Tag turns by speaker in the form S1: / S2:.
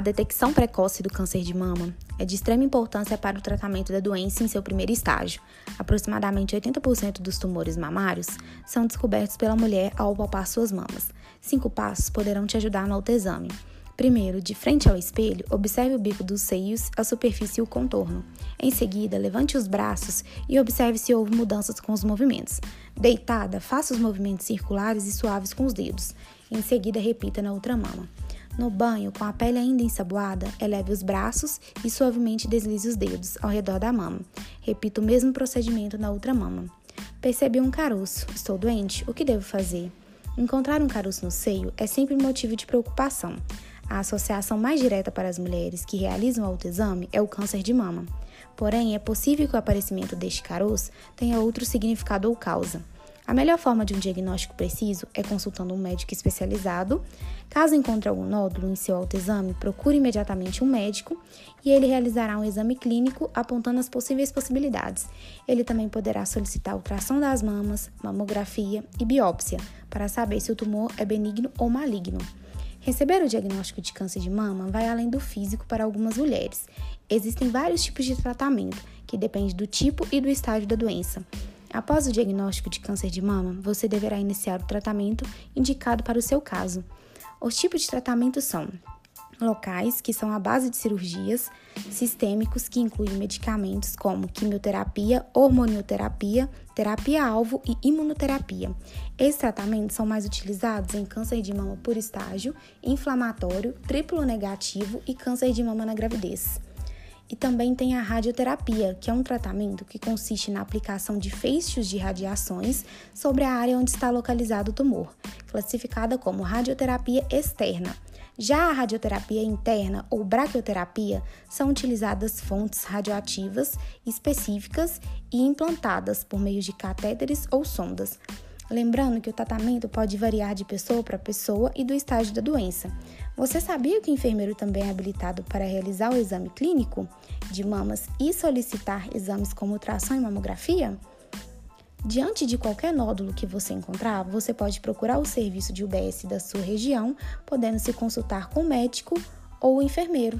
S1: detecção precoce do câncer de mama é de extrema importância para o tratamento da doença em seu primeiro estágio. Aproximadamente 80% dos tumores mamários são descobertos pela mulher ao palpar suas mamas. Cinco passos poderão te ajudar no autoexame. Primeiro, de frente ao espelho, observe o bico dos seios, a superfície e o contorno. Em seguida, levante os braços e observe se houve mudanças com os movimentos. Deitada, faça os movimentos circulares e suaves com os dedos. Em seguida, repita na outra mama. No banho, com a pele ainda ensaboada, eleve os braços e suavemente deslize os dedos ao redor da mama. Repita o mesmo procedimento na outra mama. Percebi um caroço. Estou doente? O que devo fazer? Encontrar um caroço no seio é sempre motivo de preocupação. A associação mais direta para as mulheres que realizam autoexame é o câncer de mama. Porém, é possível que o aparecimento deste caroço tenha outro significado ou causa. A melhor forma de um diagnóstico preciso é consultando um médico especializado. Caso encontre algum nódulo em seu autoexame, procure imediatamente um médico e ele realizará um exame clínico apontando as possíveis possibilidades. Ele também poderá solicitar ultrassom das mamas, mamografia e biópsia para saber se o tumor é benigno ou maligno. Receber o diagnóstico de câncer de mama vai além do físico para algumas mulheres. Existem vários tipos de tratamento, que depende do tipo e do estágio da doença. Após o diagnóstico de câncer de mama, você deverá iniciar o tratamento indicado para o seu caso. Os tipos de tratamento são locais, que são a base de cirurgias, sistêmicos, que incluem medicamentos como quimioterapia, hormonioterapia, terapia-alvo e imunoterapia. Esses tratamentos são mais utilizados em câncer de mama por estágio, inflamatório, triplo negativo e câncer de mama na gravidez. E também tem a radioterapia, que é um tratamento que consiste na aplicação de feixes de radiações sobre a área onde está localizado o tumor, classificada como radioterapia externa. Já a radioterapia interna ou braquioterapia são utilizadas fontes radioativas específicas e implantadas por meio de catéteres ou sondas. Lembrando que o tratamento pode variar de pessoa para pessoa e do estágio da doença. Você sabia que o enfermeiro também é habilitado para realizar o exame clínico de mamas e solicitar exames como ultrassom e mamografia? Diante de qualquer nódulo que você encontrar, você pode procurar o serviço de UBS da sua região, podendo se consultar com o médico ou o enfermeiro.